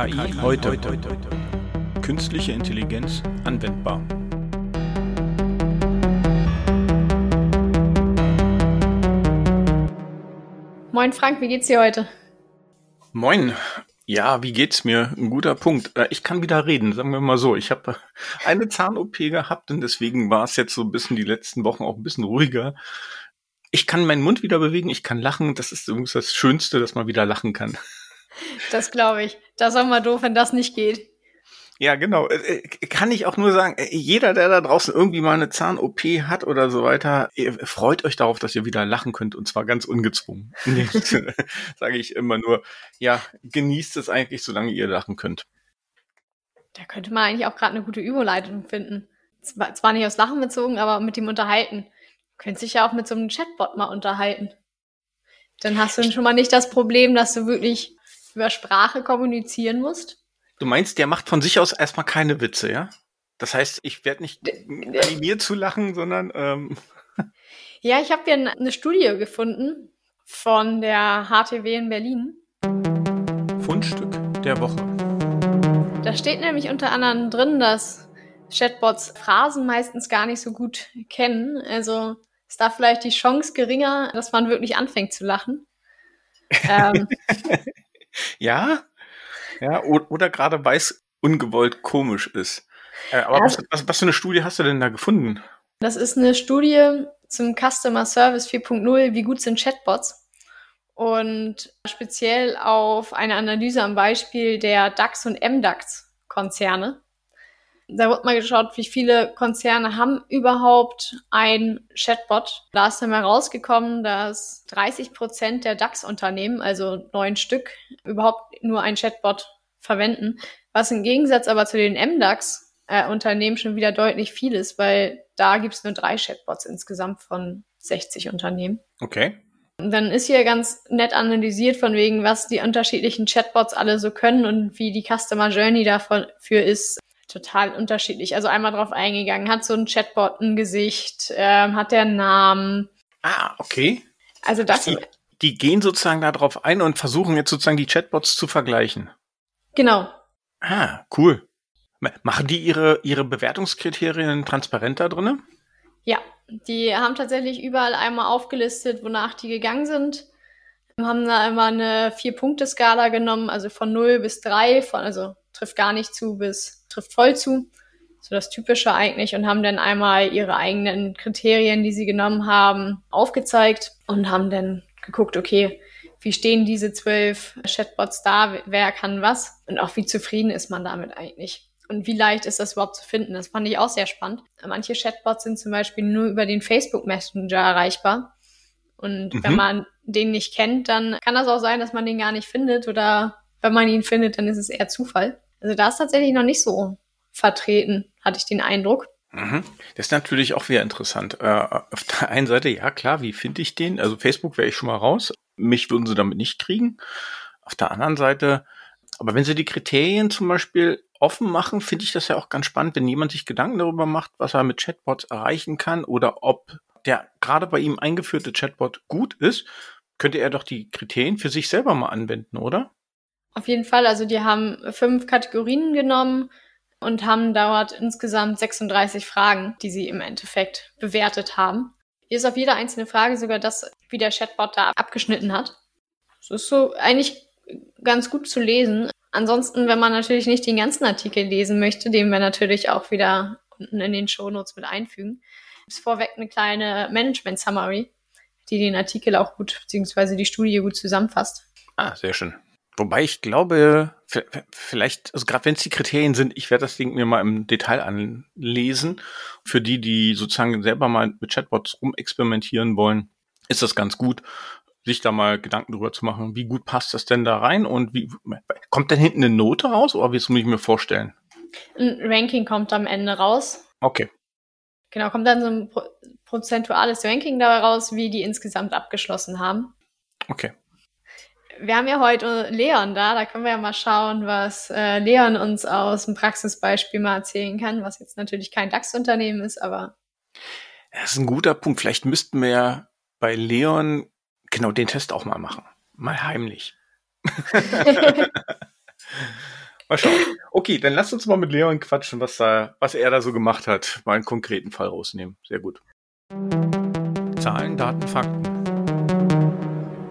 KI heute. Künstliche Intelligenz anwendbar. Moin Frank, wie geht's dir heute? Moin. Ja, wie geht's mir? Ein guter Punkt. Äh, ich kann wieder reden, sagen wir mal so. Ich habe eine Zahn-OP gehabt und deswegen war es jetzt so ein bisschen die letzten Wochen auch ein bisschen ruhiger. Ich kann meinen Mund wieder bewegen, ich kann lachen. Das ist übrigens das Schönste, dass man wieder lachen kann. Das glaube ich. Das ist auch mal doof, wenn das nicht geht. Ja, genau. Äh, äh, kann ich auch nur sagen, äh, jeder, der da draußen irgendwie mal eine Zahn-OP hat oder so weiter, freut euch darauf, dass ihr wieder lachen könnt und zwar ganz ungezwungen. Sage ich immer nur, ja, genießt es eigentlich, solange ihr lachen könnt. Da könnte man eigentlich auch gerade eine gute Überleitung finden. Zwar, zwar nicht aus Lachen bezogen, aber mit dem Unterhalten. Könnt sich ja auch mit so einem Chatbot mal unterhalten. Dann hast du schon mal nicht das Problem, dass du wirklich über Sprache kommunizieren musst. Du meinst, der macht von sich aus erstmal keine Witze, ja? Das heißt, ich werde nicht animiert zu lachen, sondern. Ähm ja, ich habe hier eine Studie gefunden von der HTW in Berlin. Fundstück der Woche. Da steht nämlich unter anderem drin, dass Chatbots Phrasen meistens gar nicht so gut kennen. Also ist da vielleicht die Chance geringer, dass man wirklich anfängt zu lachen. ähm, ja, ja, oder, gerade weil es ungewollt komisch ist. Äh, aber ja, was, was, was für eine Studie hast du denn da gefunden? Das ist eine Studie zum Customer Service 4.0, wie gut sind Chatbots? Und speziell auf eine Analyse am Beispiel der DAX und MDAX Konzerne. Da wird mal geschaut, wie viele Konzerne haben überhaupt ein Chatbot. Da ist dann mal rausgekommen, dass 30 Prozent der DAX-Unternehmen, also neun Stück, überhaupt nur ein Chatbot verwenden. Was im Gegensatz aber zu den MDAX-Unternehmen schon wieder deutlich viel ist, weil da gibt es nur drei Chatbots insgesamt von 60 Unternehmen. Okay. Und dann ist hier ganz nett analysiert von wegen, was die unterschiedlichen Chatbots alle so können und wie die Customer Journey dafür ist total unterschiedlich. Also einmal drauf eingegangen, hat so ein Chatbot ein Gesicht, ähm, hat der einen Namen. Ah, okay. Also das. Die, die gehen sozusagen darauf ein und versuchen jetzt sozusagen die Chatbots zu vergleichen. Genau. Ah, cool. Machen die ihre, ihre Bewertungskriterien transparent da drin? Ja, die haben tatsächlich überall einmal aufgelistet, wonach die gegangen sind. Haben da immer eine Vier-Punkte-Skala genommen, also von 0 bis 3, von, also trifft gar nicht zu bis trifft voll zu. So das Typische eigentlich und haben dann einmal ihre eigenen Kriterien, die sie genommen haben, aufgezeigt und haben dann geguckt, okay, wie stehen diese zwölf Chatbots da, wer kann was und auch wie zufrieden ist man damit eigentlich. Und wie leicht ist das überhaupt zu finden? Das fand ich auch sehr spannend. Manche Chatbots sind zum Beispiel nur über den Facebook Messenger erreichbar. Und mhm. wenn man den nicht kennt, dann kann das auch sein, dass man den gar nicht findet oder wenn man ihn findet, dann ist es eher Zufall. Also da ist tatsächlich noch nicht so vertreten, hatte ich den Eindruck. Mhm. Das ist natürlich auch wieder interessant. Äh, auf der einen Seite, ja klar, wie finde ich den? Also Facebook wäre ich schon mal raus. Mich würden sie damit nicht kriegen. Auf der anderen Seite, aber wenn sie die Kriterien zum Beispiel offen machen, finde ich das ja auch ganz spannend, wenn jemand sich Gedanken darüber macht, was er mit Chatbots erreichen kann oder ob der gerade bei ihm eingeführte Chatbot gut ist, könnte er doch die Kriterien für sich selber mal anwenden, oder? Auf jeden Fall. Also die haben fünf Kategorien genommen und haben dort insgesamt 36 Fragen, die sie im Endeffekt bewertet haben. Hier ist auf jede einzelne Frage sogar das, wie der Chatbot da abgeschnitten hat. Das ist so eigentlich ganz gut zu lesen. Ansonsten, wenn man natürlich nicht den ganzen Artikel lesen möchte, den wir natürlich auch wieder unten in den Shownotes mit einfügen, ist vorweg eine kleine Management-Summary, die den Artikel auch gut, beziehungsweise die Studie gut zusammenfasst. Ah, sehr schön. Wobei ich glaube, vielleicht, also gerade wenn es die Kriterien sind, ich werde das Ding mir mal im Detail anlesen. Für die, die sozusagen selber mal mit Chatbots rumexperimentieren wollen, ist das ganz gut, sich da mal Gedanken drüber zu machen, wie gut passt das denn da rein und wie kommt denn hinten eine Note raus oder wie muss ich mir vorstellen? Ein Ranking kommt am Ende raus. Okay. Genau, kommt dann so ein prozentuales Ranking dabei raus, wie die insgesamt abgeschlossen haben. Okay wir haben ja heute Leon da, da können wir ja mal schauen, was äh, Leon uns aus dem Praxisbeispiel mal erzählen kann, was jetzt natürlich kein DAX-Unternehmen ist, aber. Das ist ein guter Punkt. Vielleicht müssten wir ja bei Leon genau den Test auch mal machen. Mal heimlich. Mal schauen. Okay, dann lass uns mal mit Leon quatschen, was, da, was er da so gemacht hat. Mal einen konkreten Fall rausnehmen. Sehr gut. Zahlen, Daten, Fakten.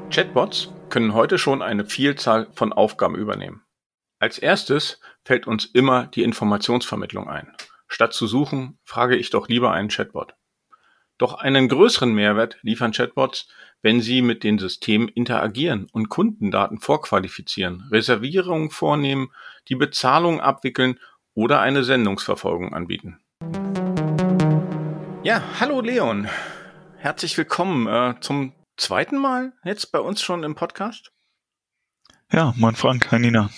Chatbots können heute schon eine Vielzahl von Aufgaben übernehmen. Als erstes fällt uns immer die Informationsvermittlung ein. Statt zu suchen, frage ich doch lieber einen Chatbot. Doch einen größeren Mehrwert liefern Chatbots, wenn sie mit den Systemen interagieren und Kundendaten vorqualifizieren, Reservierungen vornehmen, die Bezahlung abwickeln oder eine Sendungsverfolgung anbieten. Ja, hallo Leon. Herzlich willkommen äh, zum zweiten Mal jetzt bei uns schon im Podcast. Ja, mein Frank, hi Nina.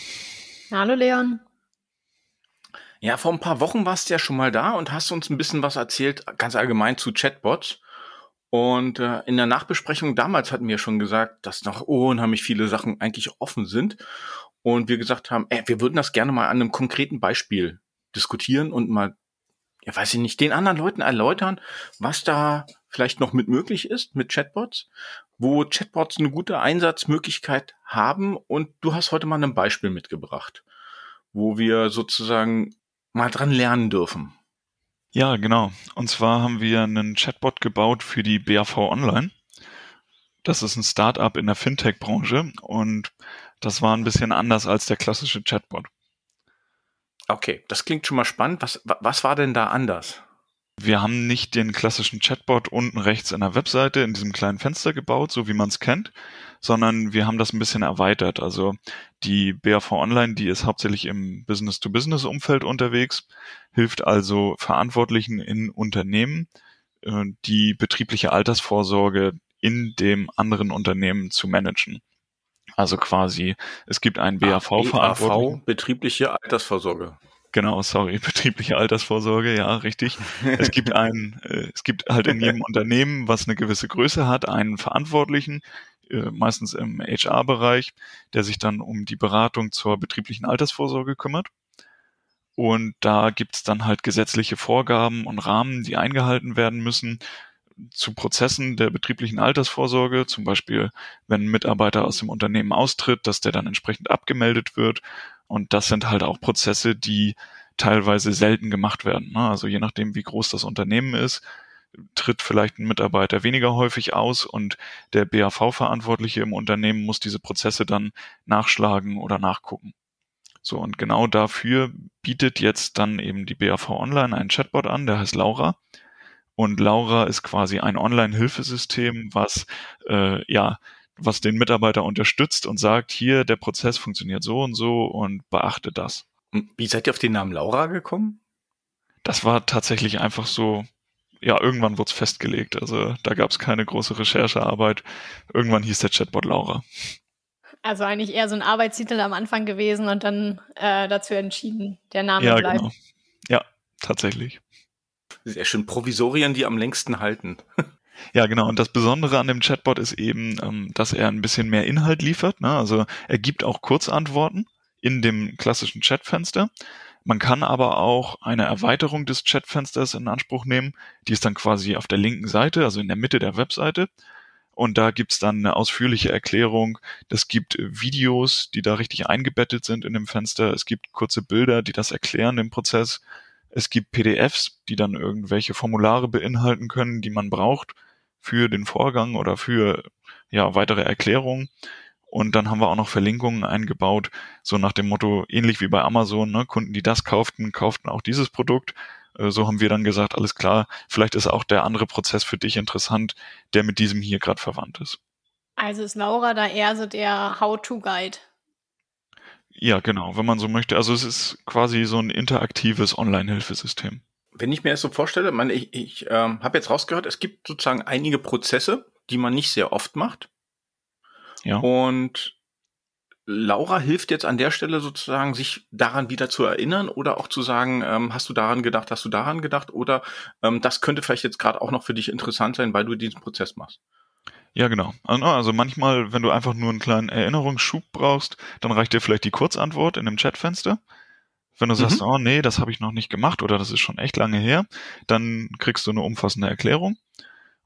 Hallo Leon. Ja, vor ein paar Wochen warst du ja schon mal da und hast uns ein bisschen was erzählt, ganz allgemein zu Chatbots. Und äh, in der Nachbesprechung damals hatten wir schon gesagt, dass noch unheimlich viele Sachen eigentlich offen sind. Und wir gesagt haben, ey, wir würden das gerne mal an einem konkreten Beispiel diskutieren und mal, ja weiß ich nicht, den anderen Leuten erläutern, was da vielleicht noch mit möglich ist mit Chatbots, wo Chatbots eine gute Einsatzmöglichkeit haben. Und du hast heute mal ein Beispiel mitgebracht, wo wir sozusagen mal dran lernen dürfen. Ja, genau. Und zwar haben wir einen Chatbot gebaut für die BAV Online. Das ist ein Startup in der Fintech-Branche und das war ein bisschen anders als der klassische Chatbot. Okay, das klingt schon mal spannend. Was, was war denn da anders? Wir haben nicht den klassischen Chatbot unten rechts in der Webseite in diesem kleinen Fenster gebaut, so wie man es kennt, sondern wir haben das ein bisschen erweitert. Also die BAV Online, die ist hauptsächlich im Business-to-Business-Umfeld unterwegs, hilft also Verantwortlichen in Unternehmen, äh, die betriebliche Altersvorsorge in dem anderen Unternehmen zu managen. Also quasi, es gibt einen BAV-Verantwortlichen. BAV, betriebliche Altersvorsorge. Genau, sorry, betriebliche Altersvorsorge, ja, richtig. Es gibt einen, äh, es gibt halt in jedem Unternehmen, was eine gewisse Größe hat, einen Verantwortlichen, äh, meistens im HR-Bereich, der sich dann um die Beratung zur betrieblichen Altersvorsorge kümmert. Und da gibt's dann halt gesetzliche Vorgaben und Rahmen, die eingehalten werden müssen zu Prozessen der betrieblichen Altersvorsorge, zum Beispiel wenn ein Mitarbeiter aus dem Unternehmen austritt, dass der dann entsprechend abgemeldet wird und das sind halt auch Prozesse, die teilweise selten gemacht werden. Ne? Also je nachdem, wie groß das Unternehmen ist, tritt vielleicht ein Mitarbeiter weniger häufig aus und der BAV-Verantwortliche im Unternehmen muss diese Prozesse dann nachschlagen oder nachgucken. So, und genau dafür bietet jetzt dann eben die BAV Online einen Chatbot an, der heißt Laura. Und Laura ist quasi ein Online-Hilfesystem, was äh, ja was den Mitarbeiter unterstützt und sagt, hier, der Prozess funktioniert so und so und beachte das. Wie seid ihr auf den Namen Laura gekommen? Das war tatsächlich einfach so, ja, irgendwann wurde es festgelegt. Also da gab es keine große Recherchearbeit. Irgendwann hieß der Chatbot Laura. Also eigentlich eher so ein Arbeitstitel am Anfang gewesen und dann äh, dazu entschieden, der Name ja, bleibt. Genau. Ja, tatsächlich. Sehr schön. Provisorien, die am längsten halten. Ja, genau. Und das Besondere an dem Chatbot ist eben, ähm, dass er ein bisschen mehr Inhalt liefert. Ne? Also er gibt auch Kurzantworten in dem klassischen Chatfenster. Man kann aber auch eine Erweiterung des Chatfensters in Anspruch nehmen. Die ist dann quasi auf der linken Seite, also in der Mitte der Webseite. Und da gibt's dann eine ausführliche Erklärung. Es gibt Videos, die da richtig eingebettet sind in dem Fenster. Es gibt kurze Bilder, die das erklären, den Prozess. Es gibt PDFs, die dann irgendwelche Formulare beinhalten können, die man braucht für den Vorgang oder für ja, weitere Erklärungen. Und dann haben wir auch noch Verlinkungen eingebaut, so nach dem Motto, ähnlich wie bei Amazon, ne, Kunden, die das kauften, kauften auch dieses Produkt. Äh, so haben wir dann gesagt, alles klar, vielleicht ist auch der andere Prozess für dich interessant, der mit diesem hier gerade verwandt ist. Also ist Laura da eher so der How-to-Guide. Ja, genau, wenn man so möchte. Also es ist quasi so ein interaktives Online-Hilfesystem wenn ich mir das so vorstelle, man, ich, ich ähm, habe jetzt rausgehört, es gibt sozusagen einige Prozesse, die man nicht sehr oft macht. Ja. Und Laura hilft jetzt an der Stelle sozusagen, sich daran wieder zu erinnern oder auch zu sagen, ähm, hast du daran gedacht, hast du daran gedacht oder ähm, das könnte vielleicht jetzt gerade auch noch für dich interessant sein, weil du diesen Prozess machst. Ja, genau. Also, also manchmal, wenn du einfach nur einen kleinen Erinnerungsschub brauchst, dann reicht dir vielleicht die Kurzantwort in dem Chatfenster. Wenn du sagst, mhm. oh nee, das habe ich noch nicht gemacht oder das ist schon echt lange her, dann kriegst du eine umfassende Erklärung.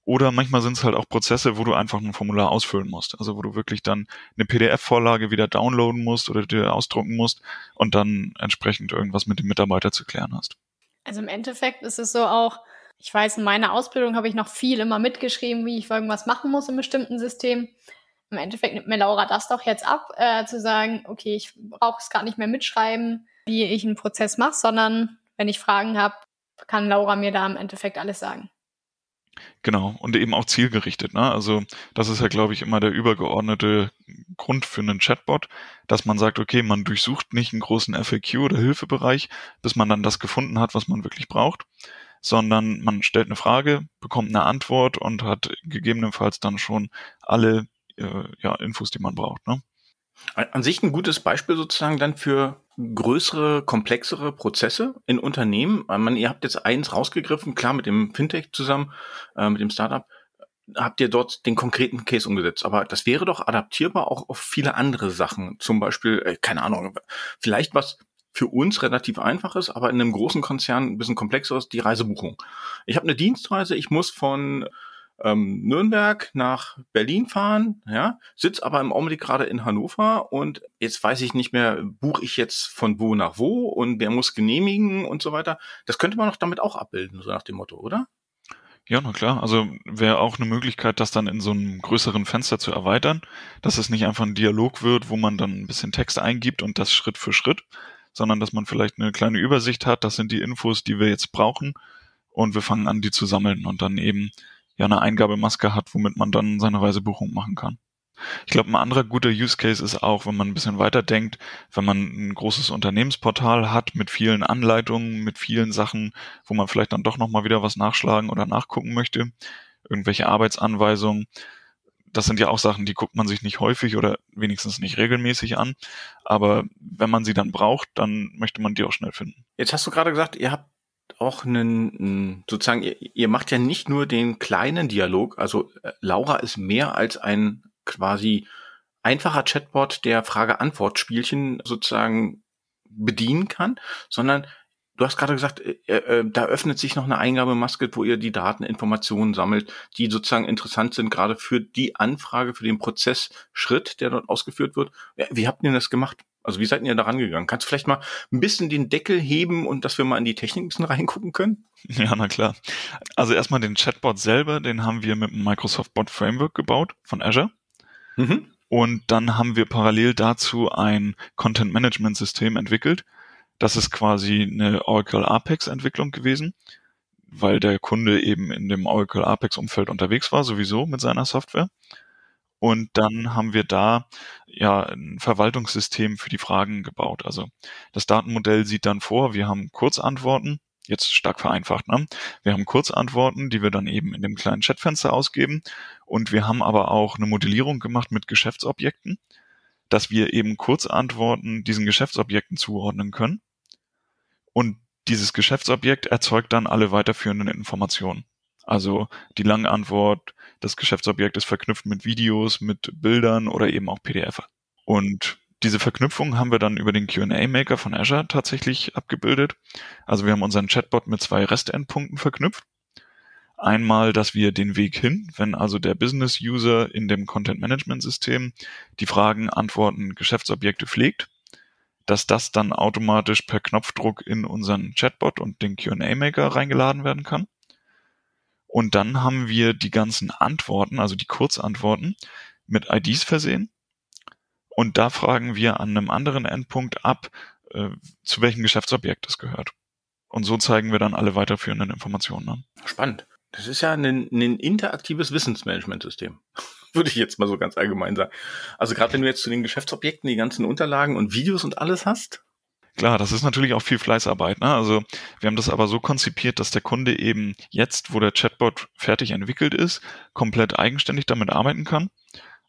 Oder manchmal sind es halt auch Prozesse, wo du einfach ein Formular ausfüllen musst. Also wo du wirklich dann eine PDF-Vorlage wieder downloaden musst oder dir ausdrucken musst und dann entsprechend irgendwas mit dem Mitarbeiter zu klären hast. Also im Endeffekt ist es so auch, ich weiß, in meiner Ausbildung habe ich noch viel immer mitgeschrieben, wie ich irgendwas machen muss im bestimmten System. Im Endeffekt nimmt mir Laura das doch jetzt ab, äh, zu sagen, okay, ich brauche es gar nicht mehr mitschreiben, wie ich einen Prozess mache, sondern wenn ich Fragen habe, kann Laura mir da im Endeffekt alles sagen. Genau, und eben auch zielgerichtet. Ne? Also das ist ja, glaube ich, immer der übergeordnete Grund für einen Chatbot, dass man sagt, okay, man durchsucht nicht einen großen FAQ oder Hilfebereich, bis man dann das gefunden hat, was man wirklich braucht, sondern man stellt eine Frage, bekommt eine Antwort und hat gegebenenfalls dann schon alle äh, ja, Infos, die man braucht. Ne? An sich ein gutes Beispiel sozusagen dann für größere, komplexere Prozesse in Unternehmen. Ich meine, ihr habt jetzt eins rausgegriffen, klar mit dem Fintech zusammen, äh, mit dem Startup, habt ihr dort den konkreten Case umgesetzt. Aber das wäre doch adaptierbar auch auf viele andere Sachen. Zum Beispiel, äh, keine Ahnung, vielleicht was für uns relativ einfach ist, aber in einem großen Konzern ein bisschen komplexeres, die Reisebuchung. Ich habe eine Dienstreise, ich muss von ähm, Nürnberg nach Berlin fahren, ja, sitz aber im Augenblick gerade in Hannover und jetzt weiß ich nicht mehr, buche ich jetzt von wo nach wo und wer muss genehmigen und so weiter. Das könnte man doch damit auch abbilden, so nach dem Motto, oder? Ja, na klar. Also wäre auch eine Möglichkeit, das dann in so einem größeren Fenster zu erweitern, dass es nicht einfach ein Dialog wird, wo man dann ein bisschen Text eingibt und das Schritt für Schritt, sondern dass man vielleicht eine kleine Übersicht hat, das sind die Infos, die wir jetzt brauchen und wir fangen an, die zu sammeln und dann eben ja eine Eingabemaske hat, womit man dann seine Reisebuchung machen kann. Ich glaube, ein anderer guter Use Case ist auch, wenn man ein bisschen weiter denkt, wenn man ein großes Unternehmensportal hat mit vielen Anleitungen, mit vielen Sachen, wo man vielleicht dann doch nochmal wieder was nachschlagen oder nachgucken möchte, irgendwelche Arbeitsanweisungen. Das sind ja auch Sachen, die guckt man sich nicht häufig oder wenigstens nicht regelmäßig an. Aber wenn man sie dann braucht, dann möchte man die auch schnell finden. Jetzt hast du gerade gesagt, ihr habt auch einen, sozusagen, ihr, ihr macht ja nicht nur den kleinen Dialog, also äh, Laura ist mehr als ein quasi einfacher Chatbot, der Frage-Antwort-Spielchen sozusagen bedienen kann, sondern du hast gerade gesagt, äh, äh, da öffnet sich noch eine Eingabemaske, wo ihr die Dateninformationen sammelt, die sozusagen interessant sind, gerade für die Anfrage, für den Prozessschritt, der dort ausgeführt wird. Wie habt ihr das gemacht? Also wie seid ihr da rangegangen? Kannst du vielleicht mal ein bisschen den Deckel heben und dass wir mal in die Technik ein bisschen reingucken können? Ja, na klar. Also erstmal den Chatbot selber, den haben wir mit dem Microsoft Bot Framework gebaut von Azure. Mhm. Und dann haben wir parallel dazu ein Content Management System entwickelt. Das ist quasi eine Oracle Apex Entwicklung gewesen, weil der Kunde eben in dem Oracle Apex Umfeld unterwegs war, sowieso mit seiner Software. Und dann haben wir da ja ein Verwaltungssystem für die Fragen gebaut. Also das Datenmodell sieht dann vor, wir haben Kurzantworten, jetzt stark vereinfacht, ne? Wir haben Kurzantworten, die wir dann eben in dem kleinen Chatfenster ausgeben. Und wir haben aber auch eine Modellierung gemacht mit Geschäftsobjekten, dass wir eben Kurzantworten diesen Geschäftsobjekten zuordnen können. Und dieses Geschäftsobjekt erzeugt dann alle weiterführenden Informationen. Also die Langantwort, das Geschäftsobjekt ist verknüpft mit Videos, mit Bildern oder eben auch PDF. Und diese Verknüpfung haben wir dann über den QA-Maker von Azure tatsächlich abgebildet. Also wir haben unseren Chatbot mit zwei REST-Endpunkten verknüpft. Einmal, dass wir den Weg hin, wenn also der Business-User in dem Content-Management-System die Fragen, Antworten, Geschäftsobjekte pflegt, dass das dann automatisch per Knopfdruck in unseren Chatbot und den QA-Maker reingeladen werden kann. Und dann haben wir die ganzen Antworten, also die Kurzantworten, mit IDs versehen. Und da fragen wir an einem anderen Endpunkt ab, äh, zu welchem Geschäftsobjekt es gehört. Und so zeigen wir dann alle weiterführenden Informationen an. Spannend. Das ist ja ein, ein interaktives Wissensmanagementsystem. Würde ich jetzt mal so ganz allgemein sagen. Also gerade wenn du jetzt zu den Geschäftsobjekten die ganzen Unterlagen und Videos und alles hast, Klar, das ist natürlich auch viel Fleißarbeit. Ne? Also wir haben das aber so konzipiert, dass der Kunde eben jetzt, wo der Chatbot fertig entwickelt ist, komplett eigenständig damit arbeiten kann.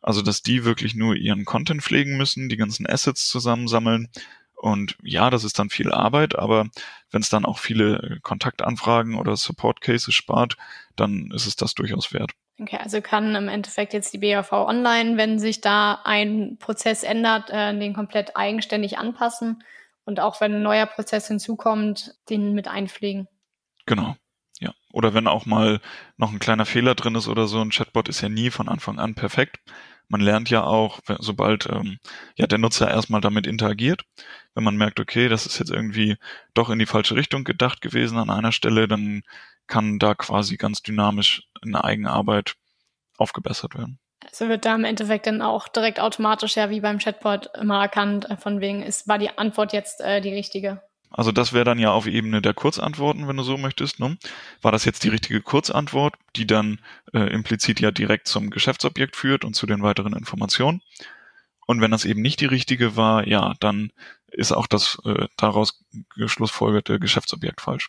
Also dass die wirklich nur ihren Content pflegen müssen, die ganzen Assets zusammensammeln. Und ja, das ist dann viel Arbeit, aber wenn es dann auch viele Kontaktanfragen oder Support Cases spart, dann ist es das durchaus wert. Okay, also kann im Endeffekt jetzt die BAV Online, wenn sich da ein Prozess ändert, äh, den komplett eigenständig anpassen und auch wenn ein neuer Prozess hinzukommt, den mit einpflegen. Genau. Ja. oder wenn auch mal noch ein kleiner Fehler drin ist oder so, ein Chatbot ist ja nie von Anfang an perfekt. Man lernt ja auch, sobald ähm, ja der Nutzer erstmal damit interagiert, wenn man merkt, okay, das ist jetzt irgendwie doch in die falsche Richtung gedacht gewesen an einer Stelle, dann kann da quasi ganz dynamisch eine Eigenarbeit aufgebessert werden. Also wird da im Endeffekt dann auch direkt automatisch ja wie beim Chatbot immer erkannt, äh, von wegen ist, war die Antwort jetzt äh, die richtige. Also das wäre dann ja auf Ebene der Kurzantworten, wenn du so möchtest. Ne? War das jetzt die richtige Kurzantwort, die dann äh, implizit ja direkt zum Geschäftsobjekt führt und zu den weiteren Informationen? Und wenn das eben nicht die richtige war, ja, dann ist auch das äh, daraus geschlussfolgerte Geschäftsobjekt falsch.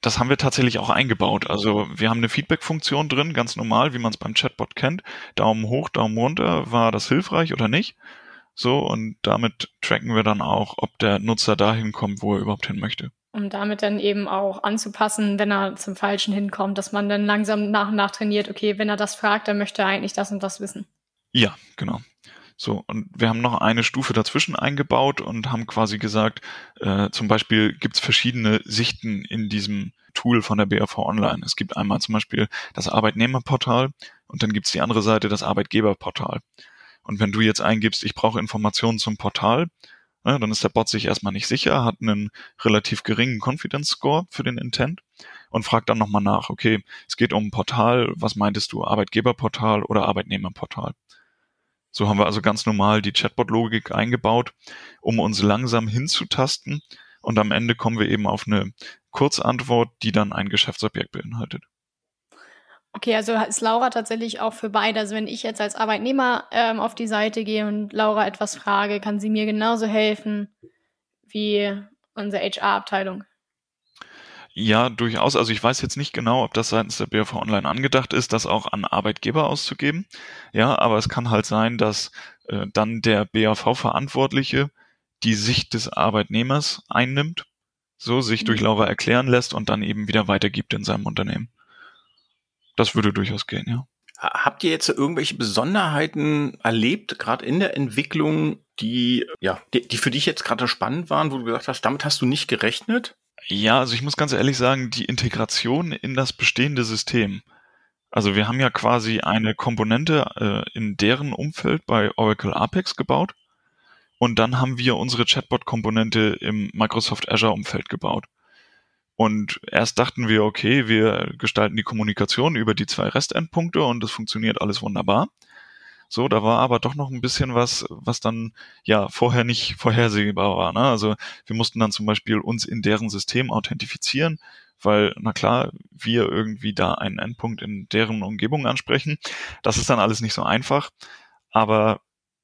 Das haben wir tatsächlich auch eingebaut. Also wir haben eine Feedback-Funktion drin, ganz normal, wie man es beim Chatbot kennt. Daumen hoch, Daumen runter, war das hilfreich oder nicht? So, und damit tracken wir dann auch, ob der Nutzer dahin kommt, wo er überhaupt hin möchte. Um damit dann eben auch anzupassen, wenn er zum Falschen hinkommt, dass man dann langsam nach und nach trainiert, okay, wenn er das fragt, dann möchte er eigentlich das und das wissen. Ja, genau. So, und wir haben noch eine Stufe dazwischen eingebaut und haben quasi gesagt, äh, zum Beispiel gibt es verschiedene Sichten in diesem Tool von der BAV Online. Es gibt einmal zum Beispiel das Arbeitnehmerportal und dann gibt es die andere Seite, das Arbeitgeberportal. Und wenn du jetzt eingibst, ich brauche Informationen zum Portal, ne, dann ist der Bot sich erstmal nicht sicher, hat einen relativ geringen Confidence Score für den Intent und fragt dann nochmal nach, okay, es geht um ein Portal, was meintest du, Arbeitgeberportal oder Arbeitnehmerportal? So haben wir also ganz normal die Chatbot-Logik eingebaut, um uns langsam hinzutasten und am Ende kommen wir eben auf eine Kurzantwort, die dann ein Geschäftsobjekt beinhaltet. Okay, also ist Laura tatsächlich auch für beide. Also wenn ich jetzt als Arbeitnehmer ähm, auf die Seite gehe und Laura etwas frage, kann sie mir genauso helfen wie unsere HR-Abteilung. Ja, durchaus. Also ich weiß jetzt nicht genau, ob das seitens der BAV Online angedacht ist, das auch an Arbeitgeber auszugeben. Ja, aber es kann halt sein, dass äh, dann der BAV-Verantwortliche die Sicht des Arbeitnehmers einnimmt, so sich durch mhm. Laura erklären lässt und dann eben wieder weitergibt in seinem Unternehmen. Das würde durchaus gehen, ja. Habt ihr jetzt irgendwelche Besonderheiten erlebt, gerade in der Entwicklung, die, ja, die, die für dich jetzt gerade spannend waren, wo du gesagt hast, damit hast du nicht gerechnet? Ja, also ich muss ganz ehrlich sagen, die Integration in das bestehende System. Also wir haben ja quasi eine Komponente äh, in deren Umfeld bei Oracle Apex gebaut und dann haben wir unsere Chatbot-Komponente im Microsoft Azure-Umfeld gebaut. Und erst dachten wir, okay, wir gestalten die Kommunikation über die zwei Restendpunkte und es funktioniert alles wunderbar. So, da war aber doch noch ein bisschen was, was dann ja vorher nicht vorhersehbar war. Ne? Also wir mussten dann zum Beispiel uns in deren System authentifizieren, weil, na klar, wir irgendwie da einen Endpunkt in deren Umgebung ansprechen. Das ist dann alles nicht so einfach. Aber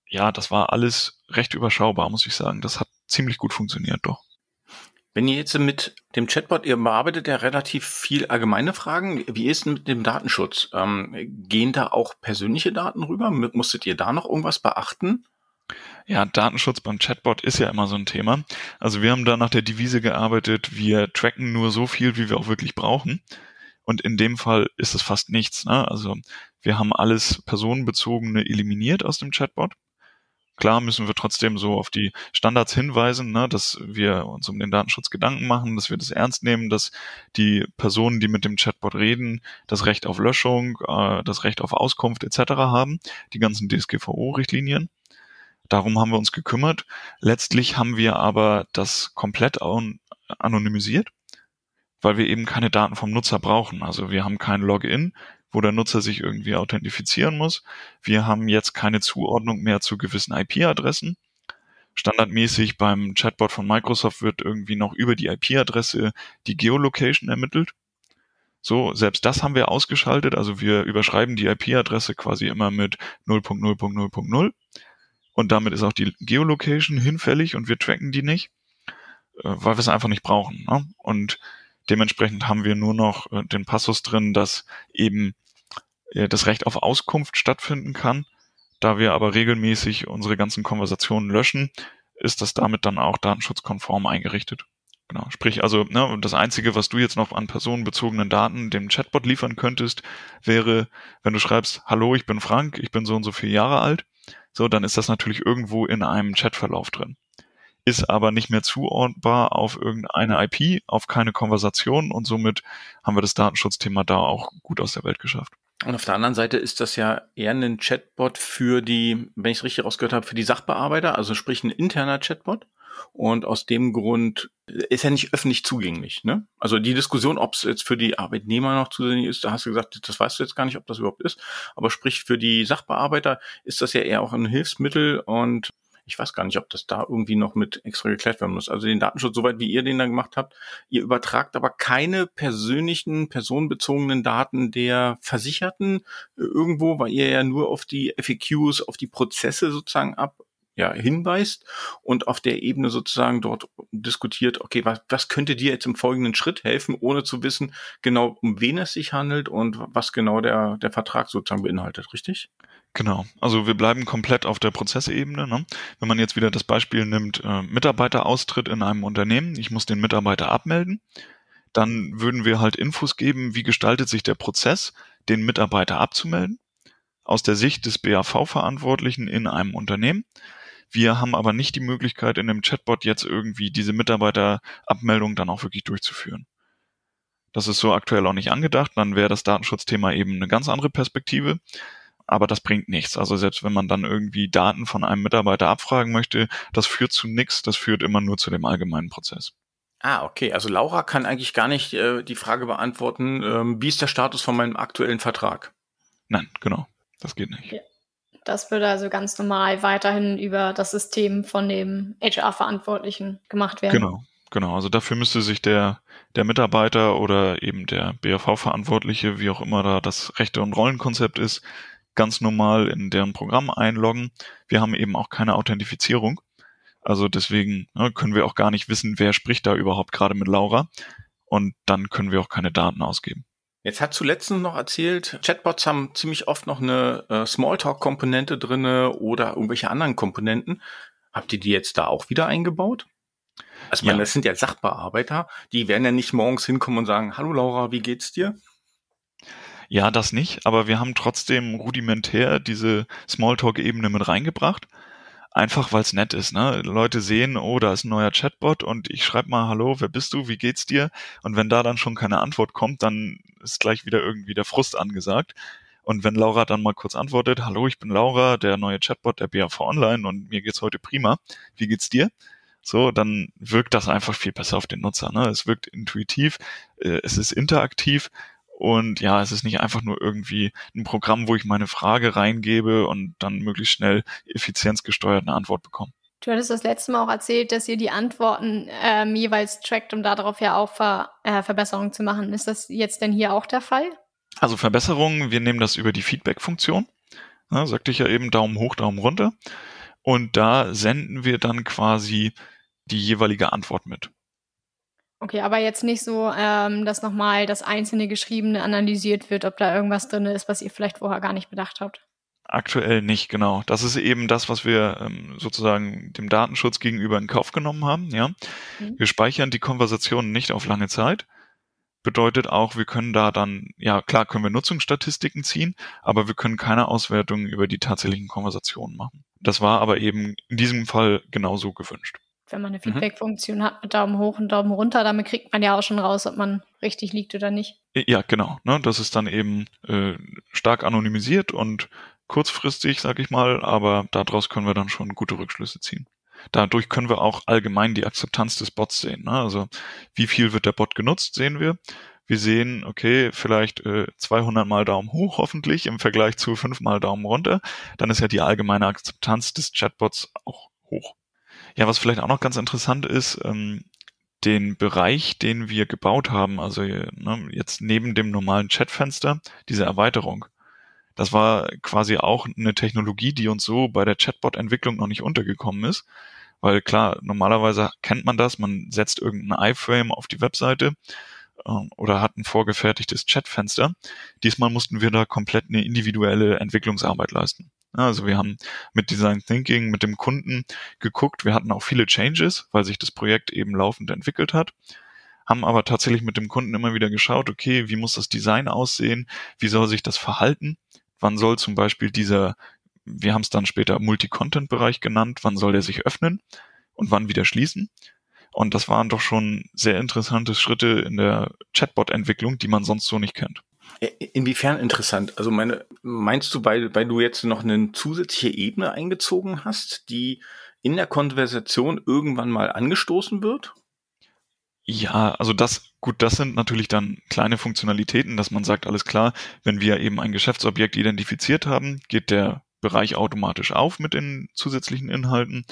ja, das war alles recht überschaubar, muss ich sagen. Das hat ziemlich gut funktioniert, doch. Wenn ihr jetzt mit dem Chatbot, ihr bearbeitet ja relativ viel allgemeine Fragen. Wie ist denn mit dem Datenschutz? Ähm, gehen da auch persönliche Daten rüber? Musstet ihr da noch irgendwas beachten? Ja, Datenschutz beim Chatbot ist ja immer so ein Thema. Also wir haben da nach der Devise gearbeitet, wir tracken nur so viel, wie wir auch wirklich brauchen. Und in dem Fall ist es fast nichts. Ne? Also wir haben alles personenbezogene eliminiert aus dem Chatbot. Klar müssen wir trotzdem so auf die Standards hinweisen, ne, dass wir uns um den Datenschutz Gedanken machen, dass wir das ernst nehmen, dass die Personen, die mit dem Chatbot reden, das Recht auf Löschung, äh, das Recht auf Auskunft etc. haben, die ganzen DSGVO-Richtlinien. Darum haben wir uns gekümmert. Letztlich haben wir aber das komplett anonymisiert, weil wir eben keine Daten vom Nutzer brauchen. Also wir haben kein Login, wo der Nutzer sich irgendwie authentifizieren muss. Wir haben jetzt keine Zuordnung mehr zu gewissen IP-Adressen. Standardmäßig beim Chatbot von Microsoft wird irgendwie noch über die IP-Adresse die Geolocation ermittelt. So, selbst das haben wir ausgeschaltet. Also wir überschreiben die IP-Adresse quasi immer mit 0.0.0.0 und damit ist auch die Geolocation hinfällig und wir tracken die nicht, äh, weil wir es einfach nicht brauchen. Ne? Und dementsprechend haben wir nur noch äh, den Passus drin, dass eben das Recht auf Auskunft stattfinden kann. Da wir aber regelmäßig unsere ganzen Konversationen löschen, ist das damit dann auch datenschutzkonform eingerichtet. Genau. Sprich also, ne, das Einzige, was du jetzt noch an personenbezogenen Daten dem Chatbot liefern könntest, wäre, wenn du schreibst, hallo, ich bin Frank, ich bin so und so vier Jahre alt, so, dann ist das natürlich irgendwo in einem Chatverlauf drin. ist aber nicht mehr zuordnbar auf irgendeine IP, auf keine Konversation und somit haben wir das Datenschutzthema da auch gut aus der Welt geschafft. Und auf der anderen Seite ist das ja eher ein Chatbot für die, wenn ich es richtig rausgehört habe, für die Sachbearbeiter, also sprich ein interner Chatbot. Und aus dem Grund ist er nicht öffentlich zugänglich. Ne? Also die Diskussion, ob es jetzt für die Arbeitnehmer noch zugänglich ist, da hast du gesagt, das weißt du jetzt gar nicht, ob das überhaupt ist. Aber sprich, für die Sachbearbeiter ist das ja eher auch ein Hilfsmittel und ich weiß gar nicht, ob das da irgendwie noch mit extra geklärt werden muss. Also den Datenschutz, soweit wie ihr den da gemacht habt, ihr übertragt aber keine persönlichen, personenbezogenen Daten der Versicherten irgendwo, weil ihr ja nur auf die FAQs, auf die Prozesse sozusagen ab ja, hinweist und auf der Ebene sozusagen dort diskutiert, okay, was, was könnte dir jetzt im folgenden Schritt helfen, ohne zu wissen, genau um wen es sich handelt und was genau der, der Vertrag sozusagen beinhaltet, richtig? Genau, also wir bleiben komplett auf der Prozessebene. Ne? Wenn man jetzt wieder das Beispiel nimmt, äh, Mitarbeiteraustritt in einem Unternehmen, ich muss den Mitarbeiter abmelden, dann würden wir halt Infos geben, wie gestaltet sich der Prozess, den Mitarbeiter abzumelden, aus der Sicht des BAV-Verantwortlichen in einem Unternehmen. Wir haben aber nicht die Möglichkeit, in dem Chatbot jetzt irgendwie diese Mitarbeiterabmeldung dann auch wirklich durchzuführen. Das ist so aktuell auch nicht angedacht. Dann wäre das Datenschutzthema eben eine ganz andere Perspektive. Aber das bringt nichts. Also selbst wenn man dann irgendwie Daten von einem Mitarbeiter abfragen möchte, das führt zu nichts. Das führt immer nur zu dem allgemeinen Prozess. Ah, okay. Also Laura kann eigentlich gar nicht äh, die Frage beantworten, ähm, wie ist der Status von meinem aktuellen Vertrag? Nein, genau. Das geht nicht. Ja. Das würde also ganz normal weiterhin über das System von dem HR-Verantwortlichen gemacht werden. Genau, genau. Also dafür müsste sich der, der Mitarbeiter oder eben der BAV-Verantwortliche, wie auch immer da das Rechte- und Rollenkonzept ist, ganz normal in deren Programm einloggen. Wir haben eben auch keine Authentifizierung. Also deswegen ne, können wir auch gar nicht wissen, wer spricht da überhaupt gerade mit Laura. Und dann können wir auch keine Daten ausgeben. Jetzt hat zuletzt noch erzählt, Chatbots haben ziemlich oft noch eine äh, Smalltalk-Komponente drinne oder irgendwelche anderen Komponenten. Habt ihr die jetzt da auch wieder eingebaut? Also, ja. meine, das sind ja Sachbearbeiter, die werden ja nicht morgens hinkommen und sagen, hallo Laura, wie geht's dir? Ja, das nicht, aber wir haben trotzdem rudimentär diese Smalltalk-Ebene mit reingebracht einfach weil es nett ist. Ne? Leute sehen, oh, da ist ein neuer Chatbot und ich schreibe mal, hallo, wer bist du, wie geht's dir? Und wenn da dann schon keine Antwort kommt, dann ist gleich wieder irgendwie der Frust angesagt. Und wenn Laura dann mal kurz antwortet, hallo, ich bin Laura, der neue Chatbot der BAV Online und mir geht's heute prima, wie geht's dir? So, dann wirkt das einfach viel besser auf den Nutzer. Ne? Es wirkt intuitiv, äh, es ist interaktiv und ja, es ist nicht einfach nur irgendwie ein Programm, wo ich meine Frage reingebe und dann möglichst schnell effizienzgesteuert eine Antwort bekomme. Du hattest das letzte Mal auch erzählt, dass ihr die Antworten ähm, jeweils trackt, um darauf ja auch Ver äh, Verbesserungen zu machen. Ist das jetzt denn hier auch der Fall? Also Verbesserungen, wir nehmen das über die Feedback-Funktion. Ja, sagte ich ja eben Daumen hoch, Daumen runter. Und da senden wir dann quasi die jeweilige Antwort mit. Okay, aber jetzt nicht so, ähm, dass nochmal das einzelne Geschriebene analysiert wird, ob da irgendwas drin ist, was ihr vielleicht vorher gar nicht bedacht habt. Aktuell nicht, genau. Das ist eben das, was wir ähm, sozusagen dem Datenschutz gegenüber in Kauf genommen haben. Ja, mhm. wir speichern die Konversationen nicht auf lange Zeit. Bedeutet auch, wir können da dann, ja klar, können wir Nutzungsstatistiken ziehen, aber wir können keine Auswertungen über die tatsächlichen Konversationen machen. Das war aber eben in diesem Fall genauso gewünscht wenn man eine mhm. Feedback-Funktion mhm. hat mit Daumen hoch und Daumen runter, damit kriegt man ja auch schon raus, ob man richtig liegt oder nicht. Ja, genau. Ne? Das ist dann eben äh, stark anonymisiert und kurzfristig, sag ich mal, aber daraus können wir dann schon gute Rückschlüsse ziehen. Dadurch können wir auch allgemein die Akzeptanz des Bots sehen. Ne? Also wie viel wird der Bot genutzt, sehen wir. Wir sehen, okay, vielleicht äh, 200 mal Daumen hoch hoffentlich im Vergleich zu 5 mal Daumen runter. Dann ist ja die allgemeine Akzeptanz des Chatbots auch hoch. Ja, was vielleicht auch noch ganz interessant ist, ähm, den Bereich, den wir gebaut haben, also ne, jetzt neben dem normalen Chatfenster, diese Erweiterung, das war quasi auch eine Technologie, die uns so bei der Chatbot-Entwicklung noch nicht untergekommen ist. Weil klar, normalerweise kennt man das, man setzt irgendeinen iFrame auf die Webseite äh, oder hat ein vorgefertigtes Chatfenster. Diesmal mussten wir da komplett eine individuelle Entwicklungsarbeit leisten. Also wir haben mit Design Thinking, mit dem Kunden geguckt. Wir hatten auch viele Changes, weil sich das Projekt eben laufend entwickelt hat. Haben aber tatsächlich mit dem Kunden immer wieder geschaut, okay, wie muss das Design aussehen? Wie soll sich das verhalten? Wann soll zum Beispiel dieser, wir haben es dann später Multi-Content-Bereich genannt, wann soll der sich öffnen? und wann wieder schließen. Und das waren doch schon sehr interessante Schritte in der Chatbot-Entwicklung, die man sonst so nicht kennt. Inwiefern interessant? Also meine, meinst du, weil, weil du jetzt noch eine zusätzliche Ebene eingezogen hast, die in der Konversation irgendwann mal angestoßen wird? Ja, also das, gut, das sind natürlich dann kleine Funktionalitäten, dass man sagt, alles klar, wenn wir eben ein Geschäftsobjekt identifiziert haben, geht der Bereich automatisch auf mit den zusätzlichen Inhalten.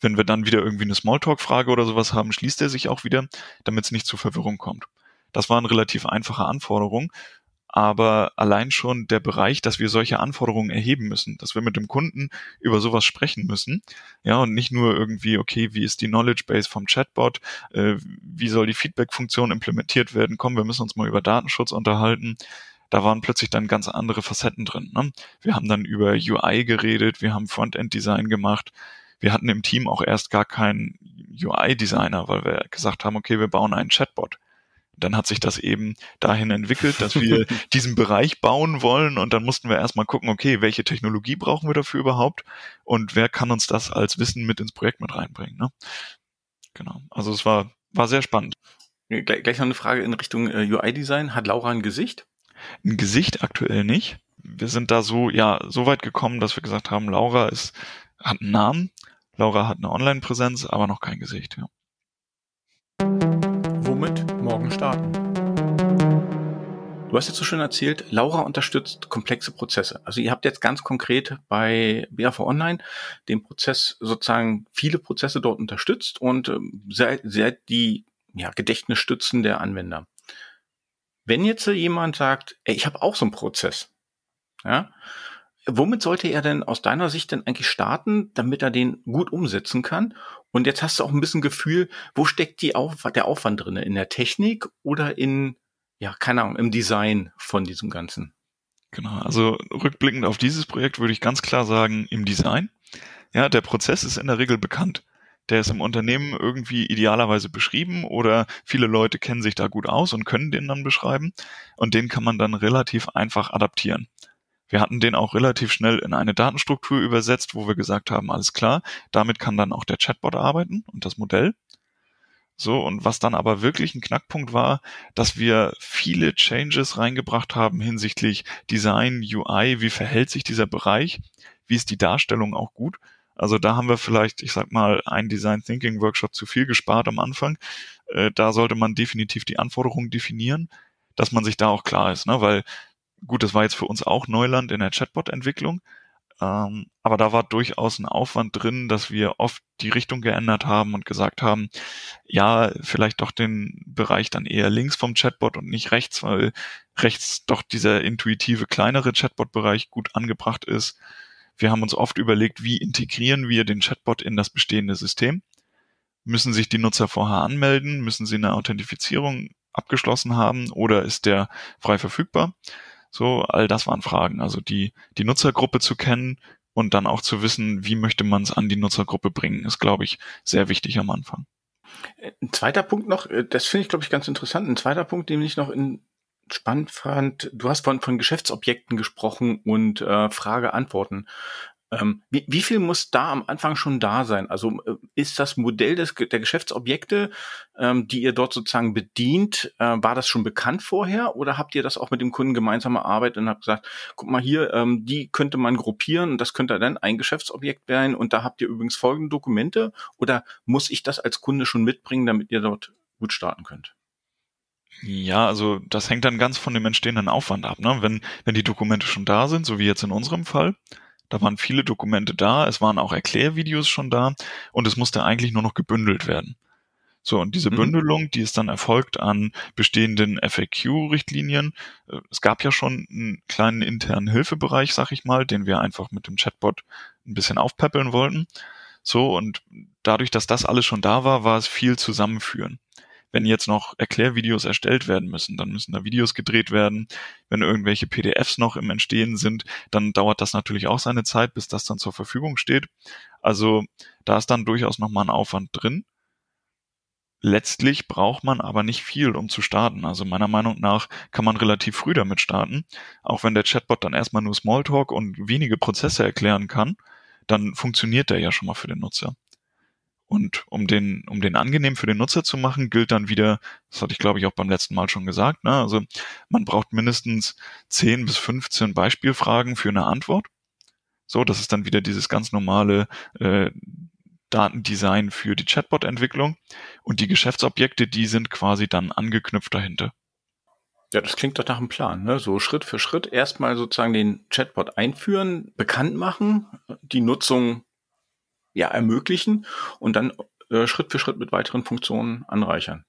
Wenn wir dann wieder irgendwie eine Smalltalk-Frage oder sowas haben, schließt er sich auch wieder, damit es nicht zu Verwirrung kommt. Das war eine relativ einfache Anforderung aber allein schon der Bereich, dass wir solche Anforderungen erheben müssen, dass wir mit dem Kunden über sowas sprechen müssen, ja, und nicht nur irgendwie, okay, wie ist die Knowledge Base vom Chatbot, äh, wie soll die Feedback-Funktion implementiert werden, komm, wir müssen uns mal über Datenschutz unterhalten. Da waren plötzlich dann ganz andere Facetten drin. Ne? Wir haben dann über UI geredet, wir haben Frontend-Design gemacht, wir hatten im Team auch erst gar keinen UI-Designer, weil wir gesagt haben, okay, wir bauen einen Chatbot dann hat sich das eben dahin entwickelt, dass wir diesen Bereich bauen wollen und dann mussten wir erstmal gucken, okay, welche Technologie brauchen wir dafür überhaupt und wer kann uns das als Wissen mit ins Projekt mit reinbringen. Ne? Genau, also es war, war sehr spannend. Gleich, gleich noch eine Frage in Richtung äh, UI-Design. Hat Laura ein Gesicht? Ein Gesicht aktuell nicht. Wir sind da so, ja, so weit gekommen, dass wir gesagt haben, Laura ist, hat einen Namen, Laura hat eine Online-Präsenz, aber noch kein Gesicht, ja morgen starten. Du hast jetzt so schön erzählt, Laura unterstützt komplexe Prozesse. Also ihr habt jetzt ganz konkret bei BAV Online den Prozess sozusagen viele Prozesse dort unterstützt und ähm, seid, seid die ja, Gedächtnisstützen der Anwender. Wenn jetzt jemand sagt, ey, ich habe auch so einen Prozess, ja, womit sollte er denn aus deiner Sicht denn eigentlich starten, damit er den gut umsetzen kann? Und jetzt hast du auch ein bisschen Gefühl, wo steckt die Auf der Aufwand drin? In der Technik oder in, ja, keine Ahnung, im Design von diesem Ganzen? Genau, also rückblickend auf dieses Projekt würde ich ganz klar sagen, im Design. Ja, der Prozess ist in der Regel bekannt. Der ist im Unternehmen irgendwie idealerweise beschrieben oder viele Leute kennen sich da gut aus und können den dann beschreiben und den kann man dann relativ einfach adaptieren. Wir hatten den auch relativ schnell in eine Datenstruktur übersetzt, wo wir gesagt haben, alles klar, damit kann dann auch der Chatbot arbeiten und das Modell. So, und was dann aber wirklich ein Knackpunkt war, dass wir viele Changes reingebracht haben hinsichtlich Design, UI, wie verhält sich dieser Bereich, wie ist die Darstellung auch gut. Also da haben wir vielleicht, ich sag mal, einen Design Thinking Workshop zu viel gespart am Anfang. Äh, da sollte man definitiv die Anforderungen definieren, dass man sich da auch klar ist, ne? weil gut, das war jetzt für uns auch Neuland in der Chatbot-Entwicklung, ähm, aber da war durchaus ein Aufwand drin, dass wir oft die Richtung geändert haben und gesagt haben, ja, vielleicht doch den Bereich dann eher links vom Chatbot und nicht rechts, weil rechts doch dieser intuitive kleinere Chatbot-Bereich gut angebracht ist. Wir haben uns oft überlegt, wie integrieren wir den Chatbot in das bestehende System? Müssen sich die Nutzer vorher anmelden? Müssen sie eine Authentifizierung abgeschlossen haben oder ist der frei verfügbar? So, all das waren Fragen. Also die, die Nutzergruppe zu kennen und dann auch zu wissen, wie möchte man es an die Nutzergruppe bringen, ist, glaube ich, sehr wichtig am Anfang. Ein zweiter Punkt noch, äh, das finde ich, glaube ich, ganz interessant. Ein zweiter Punkt, den ich noch in, spannend fand, du hast von, von Geschäftsobjekten gesprochen und äh, Frage-Antworten. Ähm, wie, wie viel muss da am Anfang schon da sein? Also äh, ist das Modell des, der Geschäftsobjekte, ähm, die ihr dort sozusagen bedient, äh, war das schon bekannt vorher oder habt ihr das auch mit dem Kunden gemeinsam erarbeitet und habt gesagt, guck mal hier, ähm, die könnte man gruppieren und das könnte dann ein Geschäftsobjekt werden und da habt ihr übrigens folgende Dokumente oder muss ich das als Kunde schon mitbringen, damit ihr dort gut starten könnt? Ja, also das hängt dann ganz von dem entstehenden Aufwand ab. Ne? Wenn, wenn die Dokumente schon da sind, so wie jetzt in unserem Fall, da waren viele Dokumente da, es waren auch Erklärvideos schon da und es musste eigentlich nur noch gebündelt werden. So, und diese mhm. Bündelung, die ist dann erfolgt an bestehenden FAQ-Richtlinien. Äh, es gab ja schon einen kleinen internen Hilfebereich, sag ich mal, den wir einfach mit dem Chatbot ein bisschen aufpäppeln wollten. So, und dadurch, dass das alles schon da war, war es viel zusammenführen wenn jetzt noch Erklärvideos erstellt werden müssen, dann müssen da Videos gedreht werden. Wenn irgendwelche PDFs noch im Entstehen sind, dann dauert das natürlich auch seine Zeit, bis das dann zur Verfügung steht. Also da ist dann durchaus nochmal ein Aufwand drin. Letztlich braucht man aber nicht viel, um zu starten. Also meiner Meinung nach kann man relativ früh damit starten. Auch wenn der Chatbot dann erstmal nur Smalltalk und wenige Prozesse erklären kann, dann funktioniert der ja schon mal für den Nutzer. Und um den, um den angenehm für den Nutzer zu machen, gilt dann wieder, das hatte ich glaube ich auch beim letzten Mal schon gesagt, ne? also man braucht mindestens 10 bis 15 Beispielfragen für eine Antwort. So, das ist dann wieder dieses ganz normale äh, Datendesign für die Chatbot-Entwicklung. Und die Geschäftsobjekte, die sind quasi dann angeknüpft dahinter. Ja, das klingt doch nach einem Plan, ne? So Schritt für Schritt erstmal sozusagen den Chatbot einführen, bekannt machen, die Nutzung ja ermöglichen und dann äh, Schritt für Schritt mit weiteren Funktionen anreichern.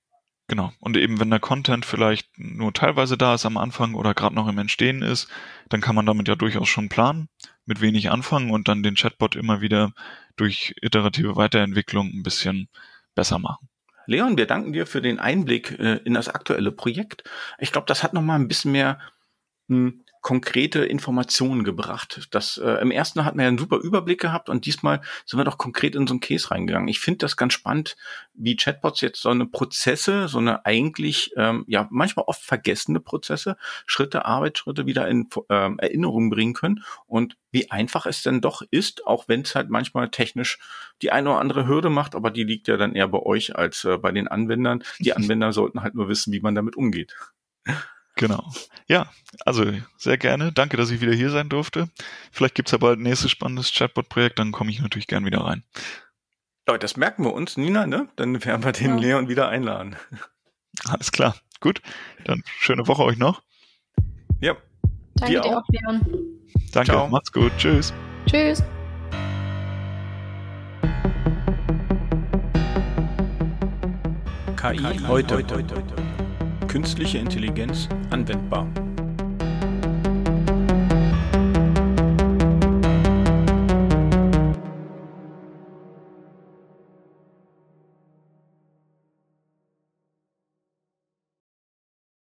Genau. Und eben wenn der Content vielleicht nur teilweise da ist am Anfang oder gerade noch im Entstehen ist, dann kann man damit ja durchaus schon planen, mit wenig anfangen und dann den Chatbot immer wieder durch iterative Weiterentwicklung ein bisschen besser machen. Leon, wir danken dir für den Einblick äh, in das aktuelle Projekt. Ich glaube, das hat noch mal ein bisschen mehr hm, konkrete Informationen gebracht. Das äh, im ersten hatten wir ja einen super Überblick gehabt und diesmal sind wir doch konkret in so einen Case reingegangen. Ich finde das ganz spannend, wie Chatbots jetzt so eine Prozesse, so eine eigentlich ähm, ja manchmal oft vergessene Prozesse, Schritte, Arbeitsschritte wieder in ähm, Erinnerung bringen können und wie einfach es denn doch ist, auch wenn es halt manchmal technisch die eine oder andere Hürde macht, aber die liegt ja dann eher bei euch als äh, bei den Anwendern. Die Anwender sollten halt nur wissen, wie man damit umgeht. Genau. Ja, also sehr gerne. Danke, dass ich wieder hier sein durfte. Vielleicht gibt's ja bald ein nächstes spannendes Chatbot-Projekt, dann komme ich natürlich gern wieder rein. Leute, das merken wir uns, Nina, ne? Dann werden wir den ja. Leon wieder einladen. Alles klar. Gut. Dann schöne Woche euch noch. Ja. Danke dir auch, Leon. Danke, Ciao. macht's gut. Tschüss. Tschüss. KI, KI heute. heute. Künstliche Intelligenz anwendbar.